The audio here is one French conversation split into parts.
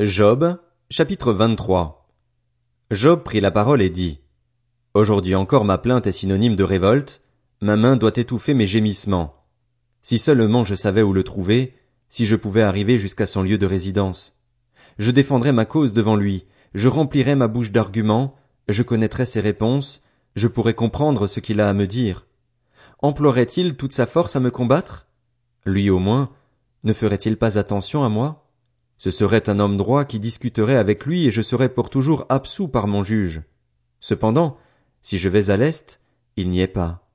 Job, chapitre 23. Job prit la parole et dit, Aujourd'hui encore ma plainte est synonyme de révolte, ma main doit étouffer mes gémissements. Si seulement je savais où le trouver, si je pouvais arriver jusqu'à son lieu de résidence. Je défendrais ma cause devant lui, je remplirais ma bouche d'arguments, je connaîtrais ses réponses, je pourrais comprendre ce qu'il a à me dire. Emploierait-il toute sa force à me combattre? Lui au moins, ne ferait-il pas attention à moi? Ce serait un homme droit qui discuterait avec lui et je serais pour toujours absous par mon juge. Cependant, si je vais à l'est, il n'y est pas.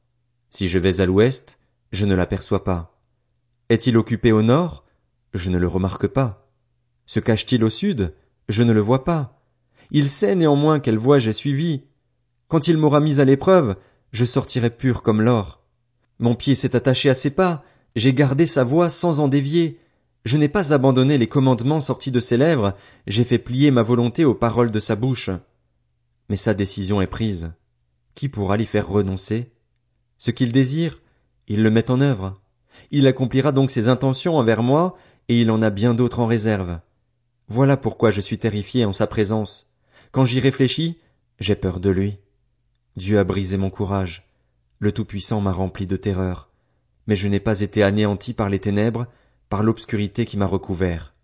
Si je vais à l'ouest, je ne l'aperçois pas. Est-il occupé au nord? Je ne le remarque pas. Se cache-t-il au sud? Je ne le vois pas. Il sait néanmoins quelle voie j'ai suivie. Quand il m'aura mis à l'épreuve, je sortirai pur comme l'or. Mon pied s'est attaché à ses pas, j'ai gardé sa voie sans en dévier, je n'ai pas abandonné les commandements sortis de ses lèvres, j'ai fait plier ma volonté aux paroles de sa bouche. Mais sa décision est prise. Qui pourra l'y faire renoncer? Ce qu'il désire, il le met en œuvre. Il accomplira donc ses intentions envers moi, et il en a bien d'autres en réserve. Voilà pourquoi je suis terrifié en sa présence. Quand j'y réfléchis, j'ai peur de lui. Dieu a brisé mon courage. Le Tout-Puissant m'a rempli de terreur. Mais je n'ai pas été anéanti par les ténèbres, par l'obscurité qui m'a recouvert.